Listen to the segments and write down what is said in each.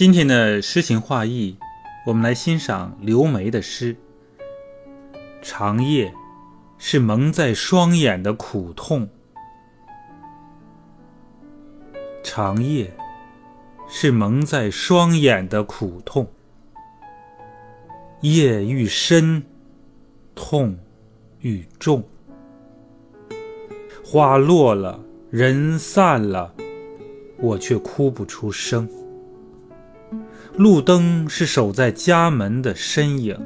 今天的诗情画意，我们来欣赏刘梅的诗。长夜是蒙在双眼的苦痛，长夜是蒙在双眼的苦痛。夜愈深，痛愈重。花落了，人散了，我却哭不出声。路灯是守在家门的身影，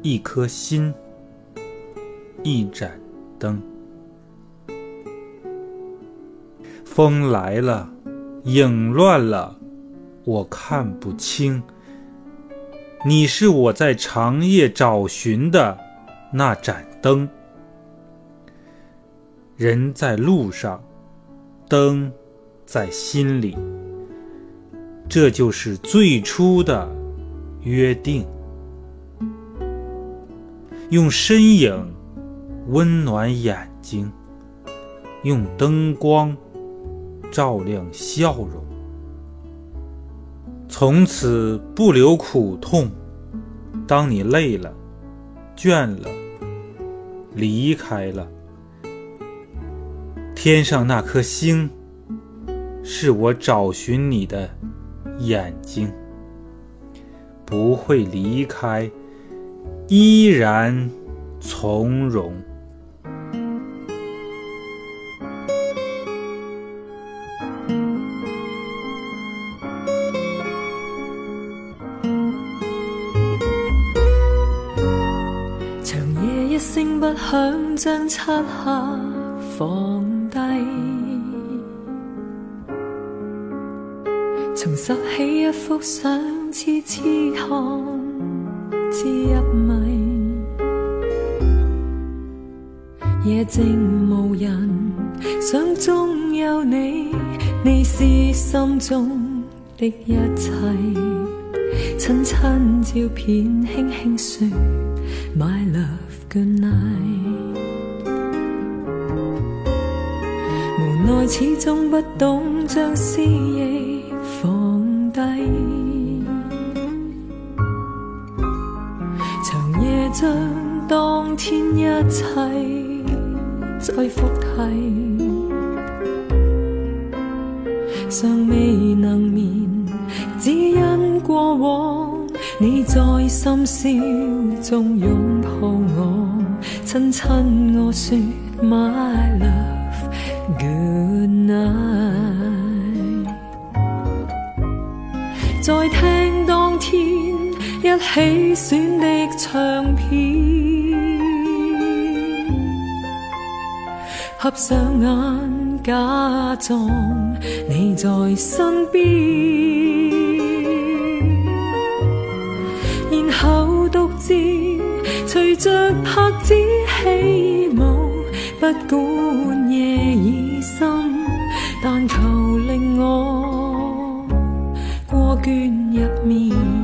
一颗心，一盏灯。风来了，影乱了，我看不清。你是我在长夜找寻的那盏灯。人在路上，灯在心里。这就是最初的约定，用身影温暖眼睛，用灯光照亮笑容。从此不留苦痛。当你累了、倦了、离开了，天上那颗星，是我找寻你的。眼睛不会离开，依然从容。长夜一声不响，将漆黑放低。重拾起一幅相，痴痴看，至入迷。夜静无人，想中有你，你是心中的一切。亲亲照片，轻轻说，My love good night。无奈始终不懂将思忆。将当天一切再复提，尚未能眠，只因过往你在深宵中拥抱我，亲亲我说 My love good night。再听当天一起选的唱片，合上眼假装你在身边，然后独自随着拍子起舞，不管夜已深，但求令我。过倦入眠。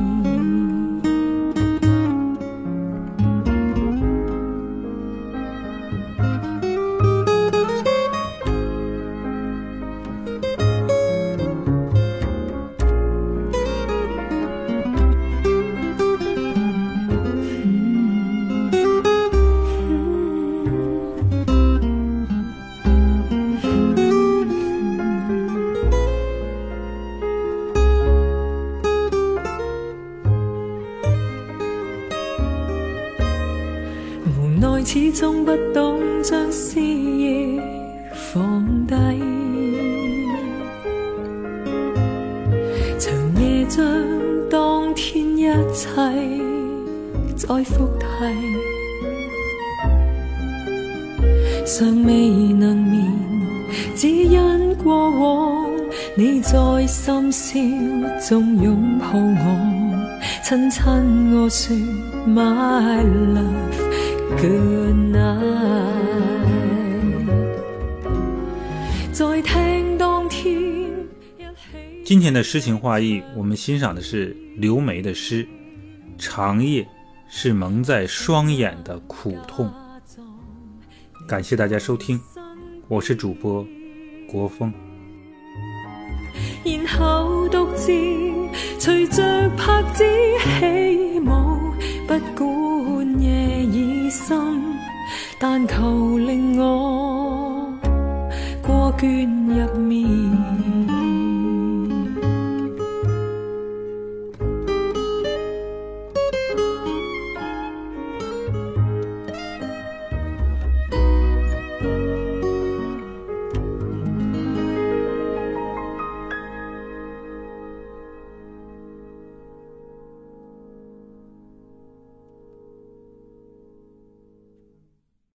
始终不懂将思忆放低，长夜将当天一切再复提，尚未能眠，只因过往你在深宵中拥抱我，亲亲我说 My love。Good night 今天的诗情画意，我们欣赏的是刘梅的诗《长夜是蒙在双眼的苦痛》。感谢大家收听，我是主播国风。然后独自随着拍子起舞，不顾。但求令我过倦入眠。